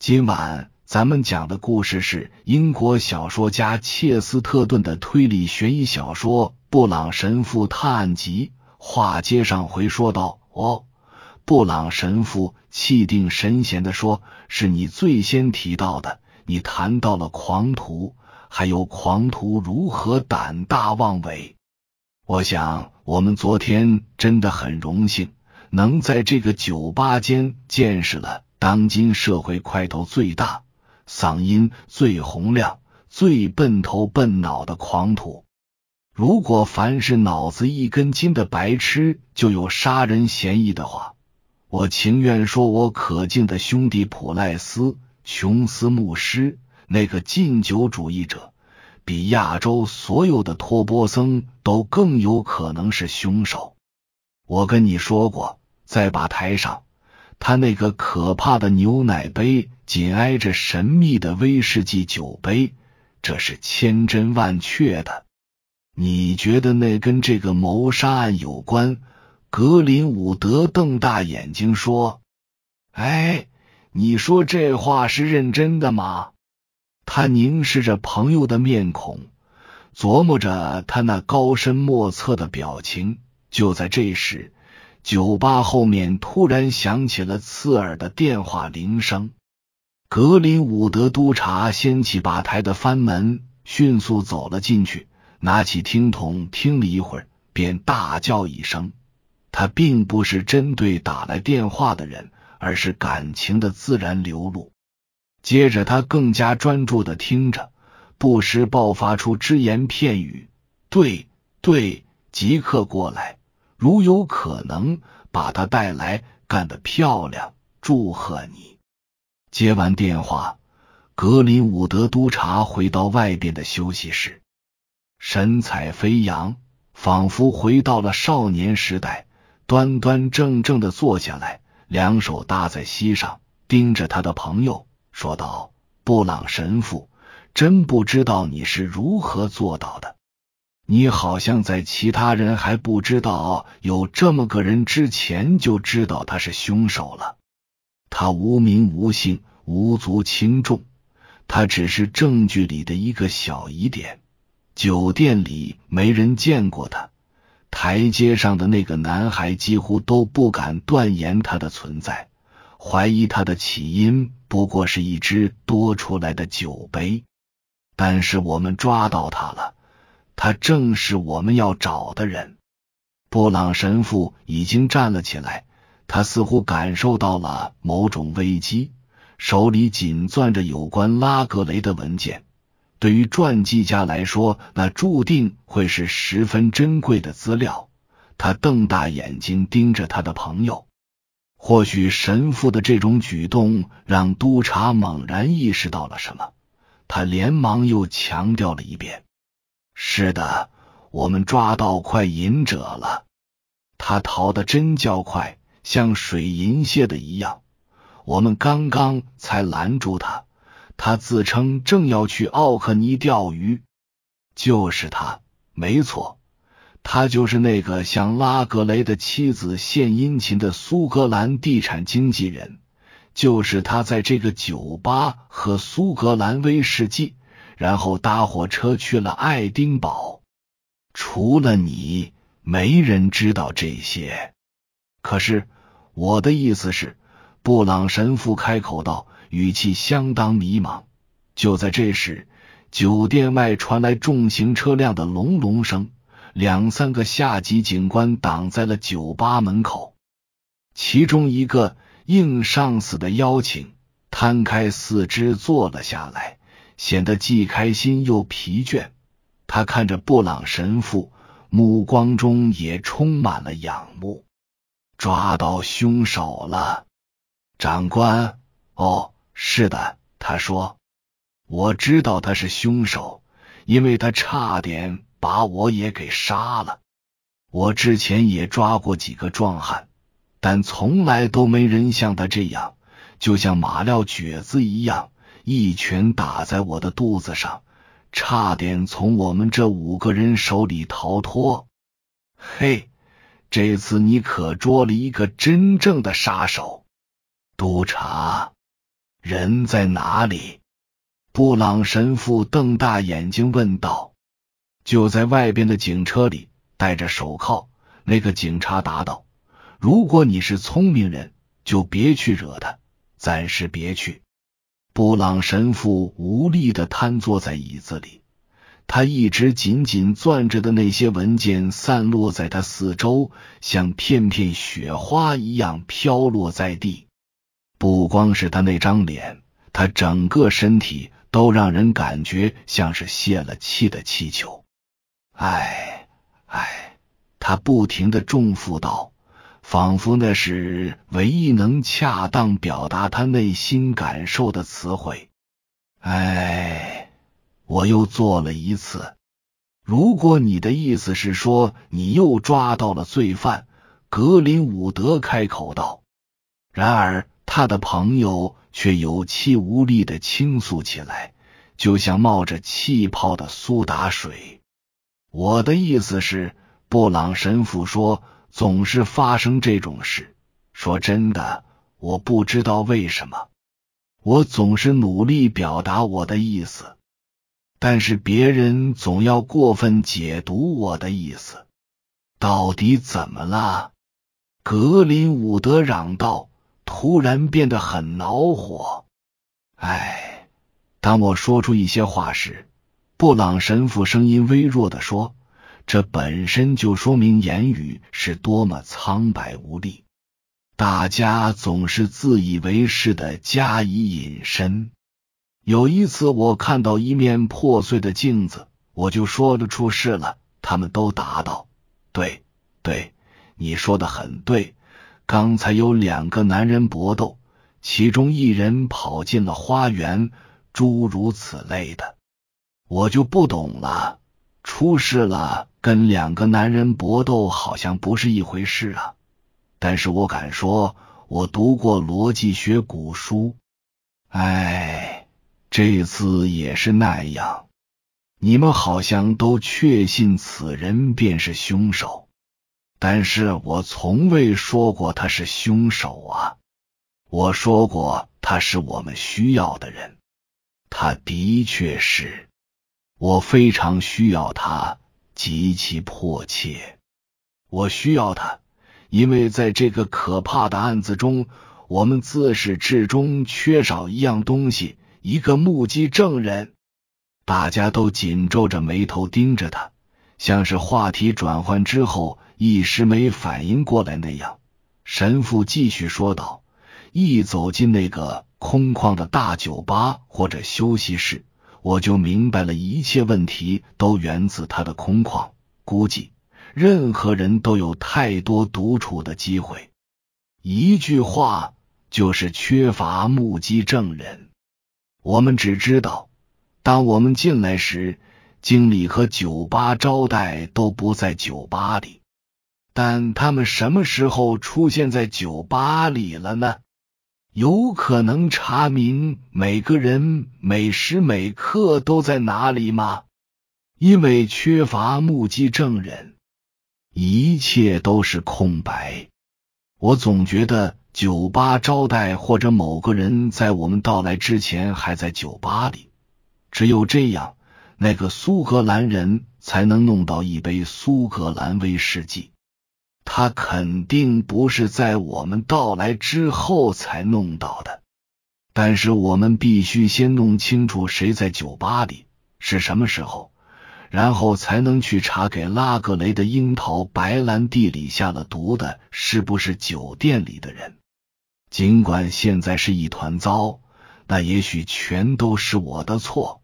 今晚咱们讲的故事是英国小说家切斯特顿的推理悬疑小说《布朗神父探案集》。话接上回说道：“哦，布朗神父气定神闲的说，是你最先提到的。你谈到了狂徒，还有狂徒如何胆大妄为。我想，我们昨天真的很荣幸，能在这个酒吧间见识了。”当今社会块头最大、嗓音最洪亮、最笨头笨脑的狂徒，如果凡是脑子一根筋的白痴就有杀人嫌疑的话，我情愿说我可敬的兄弟普赖斯琼斯牧师那个禁酒主义者，比亚洲所有的托钵僧都更有可能是凶手。我跟你说过，在吧台上。他那个可怕的牛奶杯紧挨着神秘的威士忌酒杯，这是千真万确的。你觉得那跟这个谋杀案有关？格林伍德瞪大眼睛说：“哎，你说这话是认真的吗？”他凝视着朋友的面孔，琢磨着他那高深莫测的表情。就在这时。酒吧后面突然响起了刺耳的电话铃声。格林伍德督察掀起吧台的翻门，迅速走了进去，拿起听筒听了一会儿，便大叫一声。他并不是针对打来电话的人，而是感情的自然流露。接着，他更加专注的听着，不时爆发出只言片语：“对，对，即刻过来。”如有可能，把他带来，干得漂亮！祝贺你！接完电话，格林伍德督察回到外边的休息室，神采飞扬，仿佛回到了少年时代，端端正正的坐下来，两手搭在膝上，盯着他的朋友说道：“布朗神父，真不知道你是如何做到的。”你好像在其他人还不知道有这么个人之前就知道他是凶手了。他无名无姓，无足轻重，他只是证据里的一个小疑点。酒店里没人见过他，台阶上的那个男孩几乎都不敢断言他的存在，怀疑他的起因不过是一只多出来的酒杯。但是我们抓到他了。他正是我们要找的人。布朗神父已经站了起来，他似乎感受到了某种危机，手里紧攥着有关拉格雷的文件。对于传记家来说，那注定会是十分珍贵的资料。他瞪大眼睛盯着他的朋友。或许神父的这种举动让督察猛然意识到了什么，他连忙又强调了一遍。是的，我们抓到快银者了。他逃得真叫快，像水银泻的一样。我们刚刚才拦住他，他自称正要去奥克尼钓鱼。就是他，没错，他就是那个向拉格雷的妻子献殷勤的苏格兰地产经纪人。就是他在这个酒吧喝苏格兰威士忌。然后搭火车去了爱丁堡。除了你，没人知道这些。可是我的意思是，布朗神父开口道，语气相当迷茫。就在这时，酒店外传来重型车辆的隆隆声，两三个下级警官挡在了酒吧门口。其中一个应上司的邀请，摊开四肢坐了下来。显得既开心又疲倦。他看着布朗神父，目光中也充满了仰慕。抓到凶手了，长官。哦，是的，他说：“我知道他是凶手，因为他差点把我也给杀了。我之前也抓过几个壮汉，但从来都没人像他这样，就像马料蹶子一样。”一拳打在我的肚子上，差点从我们这五个人手里逃脱。嘿，这次你可捉了一个真正的杀手，督察。人在哪里？布朗神父瞪大眼睛问道。就在外边的警车里，戴着手铐。那个警察答道：“如果你是聪明人，就别去惹他，暂时别去。”布朗神父无力的瘫坐在椅子里，他一直紧紧攥着的那些文件散落在他四周，像片片雪花一样飘落在地。不光是他那张脸，他整个身体都让人感觉像是泄了气的气球。唉，唉，他不停的重复道，仿佛那是唯一能恰当表达他内心感受的词汇。唉，我又做了一次。如果你的意思是说你又抓到了罪犯，格林伍德开口道。然而。他的朋友却有气无力的倾诉起来，就像冒着气泡的苏打水。我的意思是，布朗神父说，总是发生这种事。说真的，我不知道为什么。我总是努力表达我的意思，但是别人总要过分解读我的意思。到底怎么了？格林伍德嚷道。突然变得很恼火。唉，当我说出一些话时，布朗神父声音微弱的说：“这本身就说明言语是多么苍白无力。大家总是自以为是的加以隐身。有一次，我看到一面破碎的镜子，我就说得出事了。他们都答道：‘对，对，你说的很对。’”刚才有两个男人搏斗，其中一人跑进了花园，诸如此类的，我就不懂了。出事了，跟两个男人搏斗好像不是一回事啊。但是我敢说，我读过逻辑学古书。哎，这次也是那样。你们好像都确信此人便是凶手。但是我从未说过他是凶手啊！我说过他是我们需要的人，他的确是，我非常需要他，极其迫切。我需要他，因为在这个可怕的案子中，我们自始至终缺少一样东西——一个目击证人。大家都紧皱着眉头盯着他，像是话题转换之后。一时没反应过来那样，神父继续说道：“一走进那个空旷的大酒吧或者休息室，我就明白了一切问题都源自他的空旷。估计任何人都有太多独处的机会。一句话就是缺乏目击证人。我们只知道，当我们进来时，经理和酒吧招待都不在酒吧里。”但他们什么时候出现在酒吧里了呢？有可能查明每个人每时每刻都在哪里吗？因为缺乏目击证人，一切都是空白。我总觉得酒吧招待或者某个人在我们到来之前还在酒吧里，只有这样，那个苏格兰人才能弄到一杯苏格兰威士忌。他肯定不是在我们到来之后才弄到的，但是我们必须先弄清楚谁在酒吧里是什么时候，然后才能去查给拉格雷的樱桃白兰地里下了毒的是不是酒店里的人。尽管现在是一团糟，那也许全都是我的错，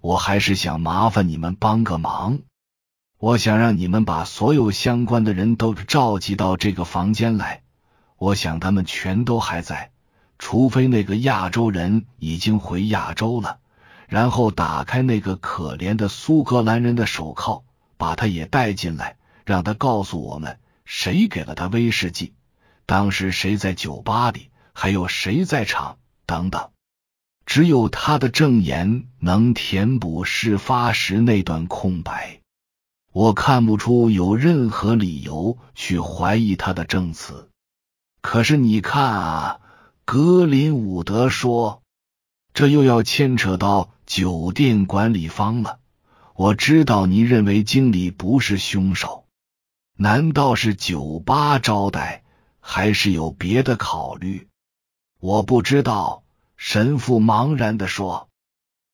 我还是想麻烦你们帮个忙。我想让你们把所有相关的人都召集到这个房间来。我想他们全都还在，除非那个亚洲人已经回亚洲了。然后打开那个可怜的苏格兰人的手铐，把他也带进来，让他告诉我们谁给了他威士忌，当时谁在酒吧里，还有谁在场等等。只有他的证言能填补事发时那段空白。我看不出有任何理由去怀疑他的证词，可是你看啊，格林伍德说。这又要牵扯到酒店管理方了。我知道你认为经理不是凶手，难道是酒吧招待，还是有别的考虑？我不知道。神父茫然的说：“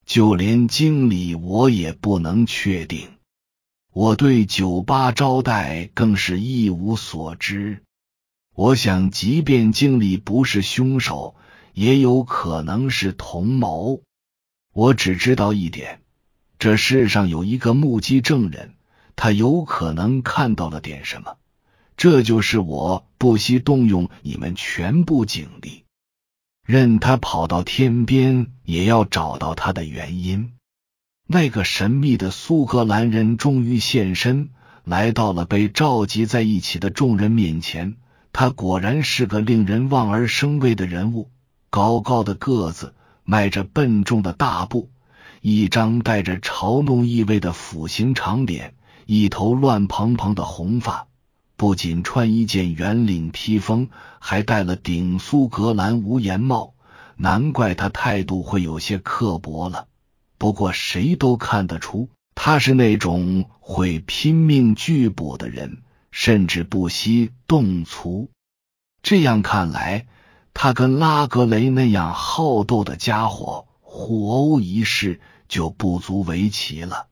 就连经理我也不能确定。我对酒吧招待更是一无所知。我想，即便经理不是凶手，也有可能是同谋。我只知道一点。”这世上有一个目击证人，他有可能看到了点什么。这就是我不惜动用你们全部警力，任他跑到天边，也要找到他的原因。那个神秘的苏格兰人终于现身，来到了被召集在一起的众人面前。他果然是个令人望而生畏的人物，高高的个子，迈着笨重的大步。一张带着嘲弄意味的斧形长脸，一头乱蓬蓬的红发，不仅穿一件圆领披风，还戴了顶苏格兰无檐帽。难怪他态度会有些刻薄了。不过谁都看得出，他是那种会拼命拒捕的人，甚至不惜动粗。这样看来，他跟拉格雷那样好斗的家伙。互殴一事就不足为奇了，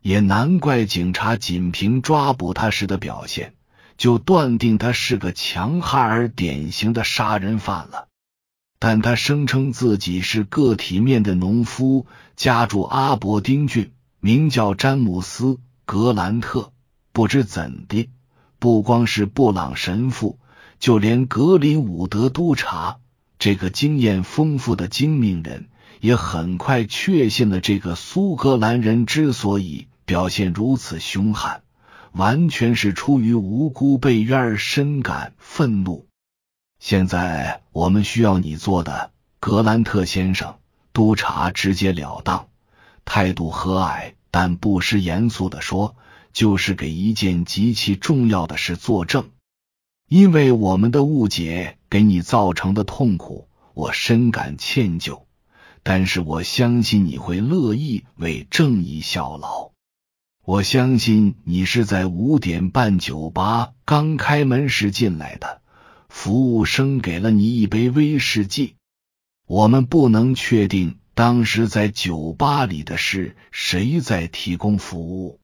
也难怪警察仅凭抓捕他时的表现，就断定他是个强悍而典型的杀人犯了。但他声称自己是个体面的农夫，家住阿伯丁郡，名叫詹姆斯·格兰特。不知怎的，不光是布朗神父，就连格林伍德督察这个经验丰富的精明人。也很快确信了，这个苏格兰人之所以表现如此凶悍，完全是出于无辜被冤而深感愤怒。现在我们需要你做的，格兰特先生。督察直截了当，态度和蔼但不失严肃的说：“就是给一件极其重要的事作证，因为我们的误解给你造成的痛苦，我深感歉疚。”但是我相信你会乐意为正义效劳。我相信你是在五点半酒吧刚开门时进来的，服务生给了你一杯威士忌。我们不能确定当时在酒吧里的是谁在提供服务，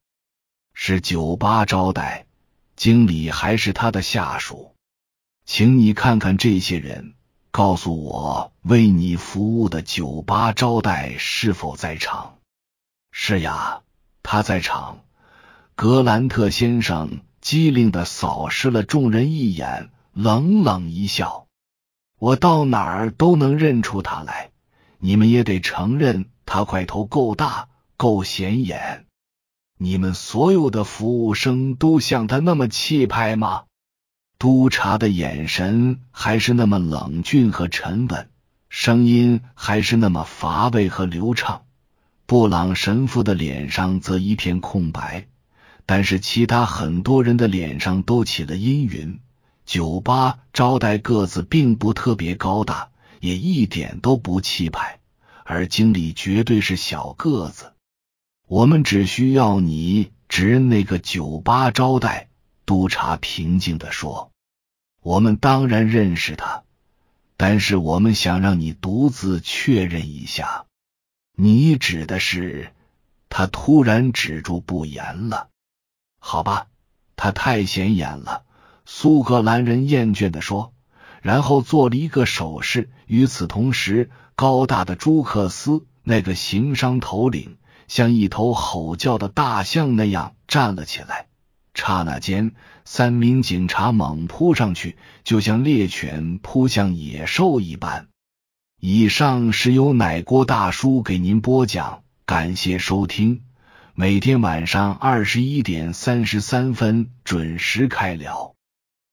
是酒吧招待经理还是他的下属？请你看看这些人。告诉我，为你服务的酒吧招待是否在场？是呀，他在场。格兰特先生机灵的扫视了众人一眼，冷冷一笑：“我到哪儿都能认出他来。你们也得承认，他块头够大，够显眼。你们所有的服务生都像他那么气派吗？”督察的眼神还是那么冷峻和沉稳，声音还是那么乏味和流畅。布朗神父的脸上则一片空白，但是其他很多人的脸上都起了阴云。酒吧招待个子并不特别高大，也一点都不气派，而经理绝对是小个子。我们只需要你指那个酒吧招待。督察平静的说：“我们当然认识他，但是我们想让你独自确认一下。你指的是？”他突然止住不言了。好吧，他太显眼了。”苏格兰人厌倦的说，然后做了一个手势。与此同时，高大的朱克斯那个行商头领像一头吼叫的大象那样站了起来。刹那间，三名警察猛扑上去，就像猎犬扑向野兽一般。以上是由奶锅大叔给您播讲，感谢收听。每天晚上二十一点三十三分准时开聊。